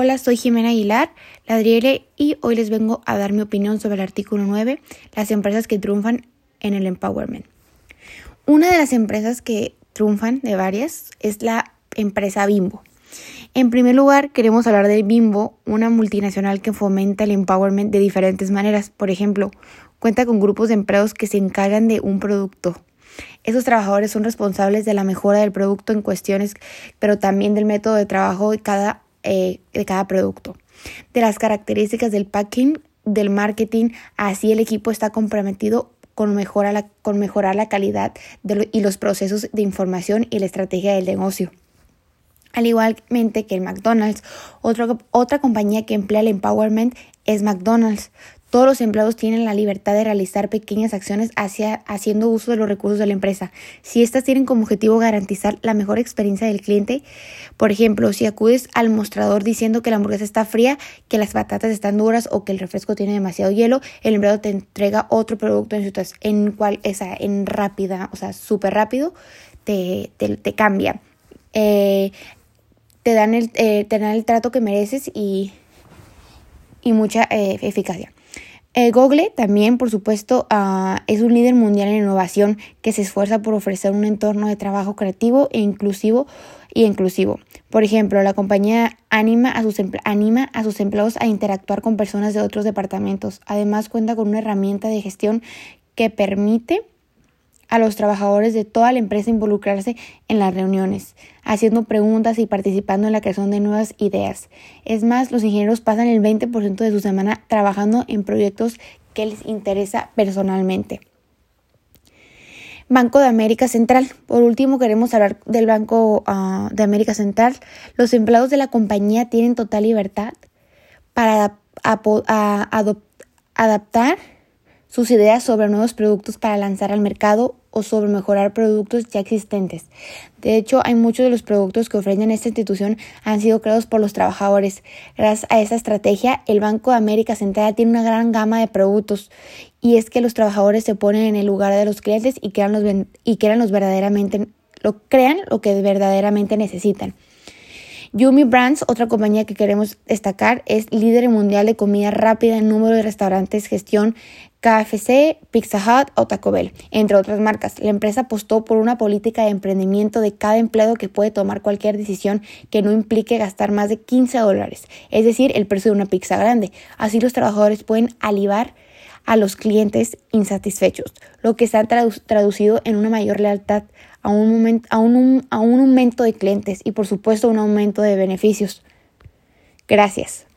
Hola, soy Jimena Aguilar, ladriere, y hoy les vengo a dar mi opinión sobre el artículo 9, las empresas que triunfan en el empowerment. Una de las empresas que triunfan de varias es la empresa Bimbo. En primer lugar, queremos hablar de Bimbo, una multinacional que fomenta el empowerment de diferentes maneras. Por ejemplo, cuenta con grupos de empleados que se encargan de un producto. Esos trabajadores son responsables de la mejora del producto en cuestiones, pero también del método de trabajo de cada eh, de cada producto. De las características del packing, del marketing, así el equipo está comprometido con, la, con mejorar la calidad y los procesos de información y la estrategia del negocio. Al igualmente que el McDonald's, otra compañía que emplea el empowerment es McDonald's. Todos los empleados tienen la libertad de realizar pequeñas acciones hacia, haciendo uso de los recursos de la empresa. Si estas tienen como objetivo garantizar la mejor experiencia del cliente, por ejemplo, si acudes al mostrador diciendo que la hamburguesa está fría, que las patatas están duras o que el refresco tiene demasiado hielo, el empleado te entrega otro producto en, en cual esa en rápida, o sea, súper rápido, te, te, cambia. Eh, te, dan el, eh, te dan el trato que mereces y, y mucha eh, eficacia. Eh, Google también, por supuesto, ah, es un líder mundial en innovación que se esfuerza por ofrecer un entorno de trabajo creativo e inclusivo y inclusivo. Por ejemplo, la compañía anima a, sus anima a sus empleados a interactuar con personas de otros departamentos. Además, cuenta con una herramienta de gestión que permite a los trabajadores de toda la empresa involucrarse en las reuniones, haciendo preguntas y participando en la creación de nuevas ideas. Es más, los ingenieros pasan el 20% de su semana trabajando en proyectos que les interesa personalmente. Banco de América Central. Por último, queremos hablar del Banco ah, de América Central. Los empleados de la compañía tienen total libertad para adaptar sus ideas sobre nuevos productos para lanzar al mercado o sobre mejorar productos ya existentes. De hecho, hay muchos de los productos que ofrecen esta institución han sido creados por los trabajadores. Gracias a esta estrategia, el Banco de América Central tiene una gran gama de productos y es que los trabajadores se ponen en el lugar de los clientes y crean los, y crean los verdaderamente lo crean lo que verdaderamente necesitan. Yumi Brands, otra compañía que queremos destacar, es líder mundial de comida rápida en número de restaurantes, gestión, KFC, Pizza Hut o Taco Bell, entre otras marcas. La empresa apostó por una política de emprendimiento de cada empleado que puede tomar cualquier decisión que no implique gastar más de 15 dólares, es decir, el precio de una pizza grande. Así los trabajadores pueden alivar a los clientes insatisfechos, lo que se ha traducido en una mayor lealtad a un, a, un, a un aumento de clientes y por supuesto un aumento de beneficios. Gracias.